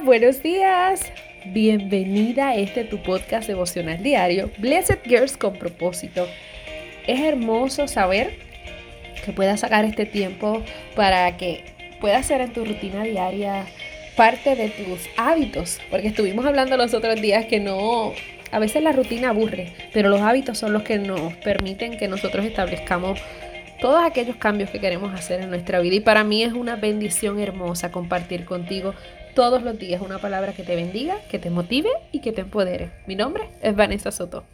Buenos días. Bienvenida a este tu podcast devocional diario, Blessed Girls con propósito. Es hermoso saber que puedas sacar este tiempo para que puedas ser en tu rutina diaria parte de tus hábitos, porque estuvimos hablando los otros días que no, a veces la rutina aburre, pero los hábitos son los que nos permiten que nosotros establezcamos todos aquellos cambios que queremos hacer en nuestra vida. Y para mí es una bendición hermosa compartir contigo todos los días una palabra que te bendiga, que te motive y que te empodere. Mi nombre es Vanessa Soto.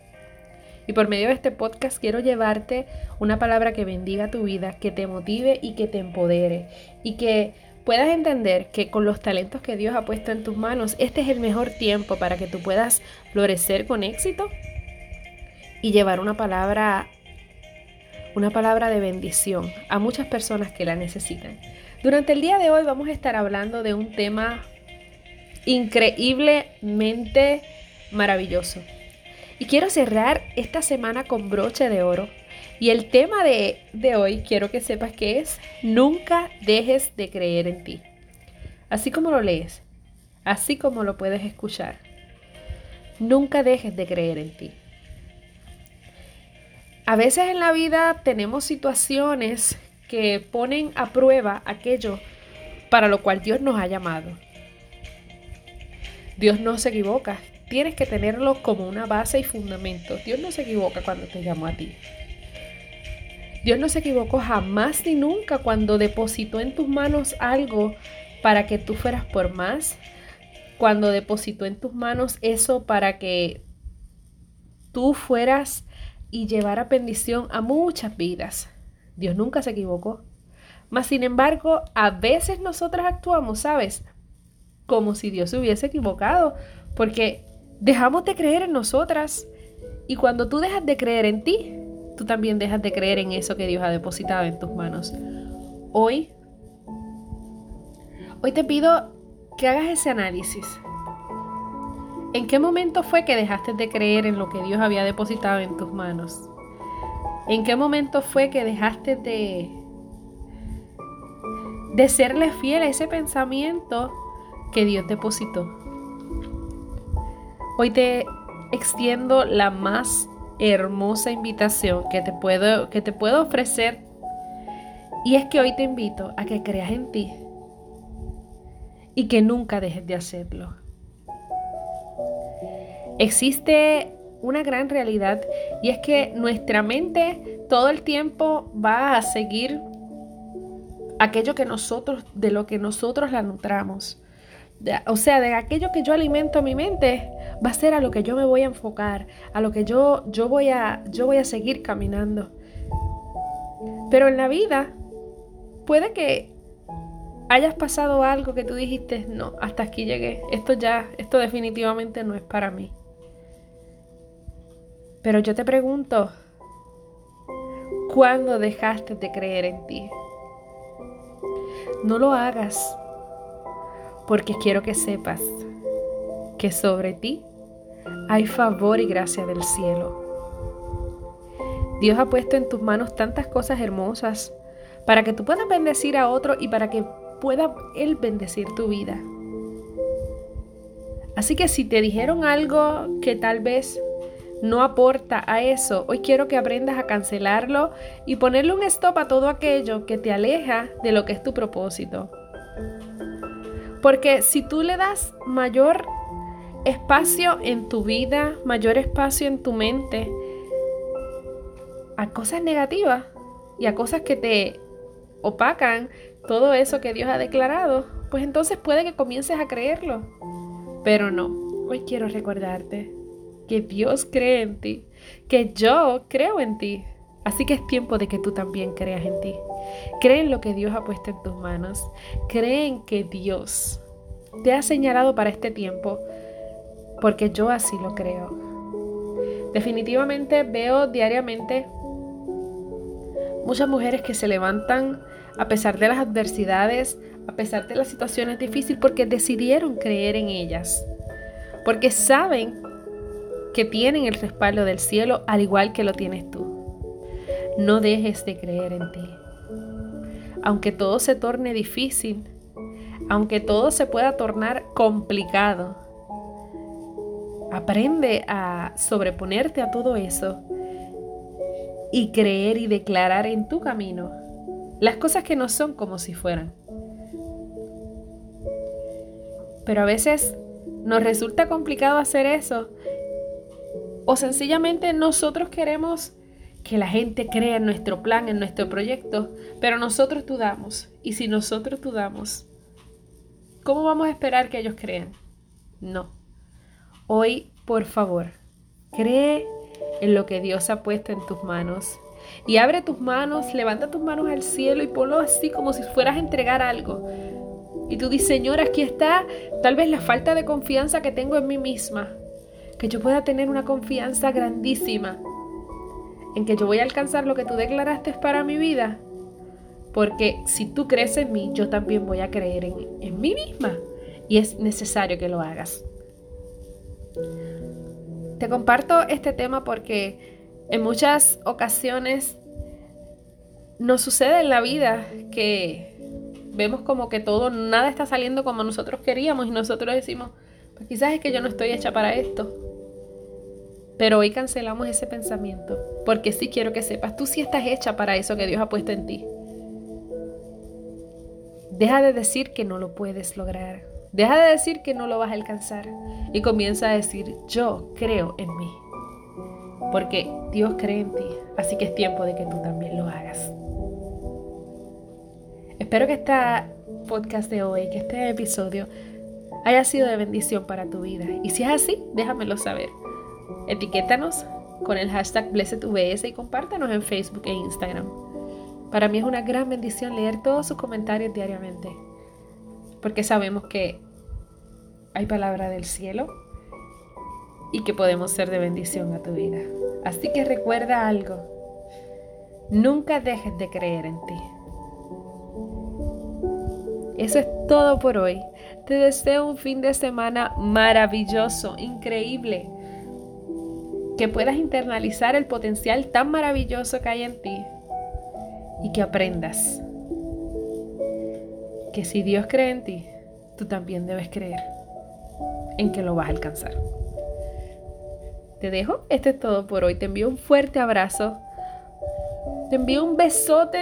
Y por medio de este podcast quiero llevarte una palabra que bendiga tu vida, que te motive y que te empodere. Y que puedas entender que con los talentos que Dios ha puesto en tus manos, este es el mejor tiempo para que tú puedas florecer con éxito y llevar una palabra una palabra de bendición a muchas personas que la necesitan. Durante el día de hoy vamos a estar hablando de un tema increíblemente maravilloso. Y quiero cerrar esta semana con broche de oro. Y el tema de, de hoy quiero que sepas que es nunca dejes de creer en ti. Así como lo lees, así como lo puedes escuchar. Nunca dejes de creer en ti. A veces en la vida tenemos situaciones que ponen a prueba aquello para lo cual Dios nos ha llamado. Dios no se equivoca. Tienes que tenerlo como una base y fundamento. Dios no se equivoca cuando te llamó a ti. Dios no se equivocó jamás ni nunca cuando depositó en tus manos algo para que tú fueras por más. Cuando depositó en tus manos eso para que tú fueras y llevar a bendición a muchas vidas. Dios nunca se equivocó. Mas, sin embargo, a veces nosotras actuamos, ¿sabes? Como si Dios se hubiese equivocado, porque dejamos de creer en nosotras. Y cuando tú dejas de creer en ti, tú también dejas de creer en eso que Dios ha depositado en tus manos. Hoy, hoy te pido que hagas ese análisis. ¿En qué momento fue que dejaste de creer en lo que Dios había depositado en tus manos? ¿En qué momento fue que dejaste de, de serle fiel a ese pensamiento que Dios depositó? Hoy te extiendo la más hermosa invitación que te puedo, que te puedo ofrecer y es que hoy te invito a que creas en ti y que nunca dejes de hacerlo. Existe una gran realidad y es que nuestra mente todo el tiempo va a seguir aquello que nosotros, de lo que nosotros la nutramos. o sea, de aquello que yo alimento a mi mente, va a ser a lo que yo me voy a enfocar, a lo que yo, yo, voy, a, yo voy a seguir caminando. Pero en la vida, puede que hayas pasado algo que tú dijiste, no, hasta aquí llegué, esto ya, esto definitivamente no es para mí. Pero yo te pregunto, ¿cuándo dejaste de creer en ti? No lo hagas, porque quiero que sepas que sobre ti hay favor y gracia del cielo. Dios ha puesto en tus manos tantas cosas hermosas para que tú puedas bendecir a otro y para que pueda Él bendecir tu vida. Así que si te dijeron algo que tal vez no aporta a eso, hoy quiero que aprendas a cancelarlo y ponerle un stop a todo aquello que te aleja de lo que es tu propósito. Porque si tú le das mayor espacio en tu vida, mayor espacio en tu mente a cosas negativas y a cosas que te opacan todo eso que Dios ha declarado, pues entonces puede que comiences a creerlo. Pero no, hoy quiero recordarte que Dios cree en ti, que yo creo en ti. Así que es tiempo de que tú también creas en ti. Cree en lo que Dios ha puesto en tus manos. Cree en que Dios te ha señalado para este tiempo, porque yo así lo creo. Definitivamente veo diariamente muchas mujeres que se levantan a pesar de las adversidades, a pesar de las situaciones difíciles, porque decidieron creer en ellas, porque saben que tienen el respaldo del cielo al igual que lo tienes tú. No dejes de creer en ti. Aunque todo se torne difícil, aunque todo se pueda tornar complicado, aprende a sobreponerte a todo eso y creer y declarar en tu camino las cosas que no son como si fueran. Pero a veces nos resulta complicado hacer eso o sencillamente nosotros queremos que la gente crea en nuestro plan, en nuestro proyecto, pero nosotros dudamos. Y si nosotros dudamos, ¿cómo vamos a esperar que ellos crean? No. Hoy, por favor, cree en lo que Dios ha puesto en tus manos. Y abre tus manos, levanta tus manos al cielo y ponlo así como si fueras a entregar algo. Y tú dices, Señor, aquí está tal vez la falta de confianza que tengo en mí misma que yo pueda tener una confianza grandísima en que yo voy a alcanzar lo que tú declaraste para mi vida. Porque si tú crees en mí, yo también voy a creer en, en mí misma. Y es necesario que lo hagas. Te comparto este tema porque en muchas ocasiones nos sucede en la vida que vemos como que todo, nada está saliendo como nosotros queríamos y nosotros decimos, pues quizás es que yo no estoy hecha para esto. Pero hoy cancelamos ese pensamiento, porque sí quiero que sepas, tú sí estás hecha para eso que Dios ha puesto en ti. Deja de decir que no lo puedes lograr. Deja de decir que no lo vas a alcanzar. Y comienza a decir, yo creo en mí. Porque Dios cree en ti. Así que es tiempo de que tú también lo hagas. Espero que este podcast de hoy, que este episodio haya sido de bendición para tu vida. Y si es así, déjamelo saber. Etiquétanos con el hashtag BlessedVS y compártanos en Facebook e Instagram. Para mí es una gran bendición leer todos sus comentarios diariamente, porque sabemos que hay palabra del cielo y que podemos ser de bendición a tu vida. Así que recuerda algo, nunca dejes de creer en ti. Eso es todo por hoy. Te deseo un fin de semana maravilloso, increíble que puedas internalizar el potencial tan maravilloso que hay en ti y que aprendas que si Dios cree en ti, tú también debes creer en que lo vas a alcanzar. Te dejo, esto es todo por hoy. Te envío un fuerte abrazo. Te envío un besote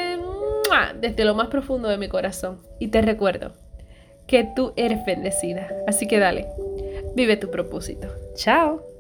desde lo más profundo de mi corazón. Y te recuerdo que tú eres bendecida. Así que dale, vive tu propósito. Chao.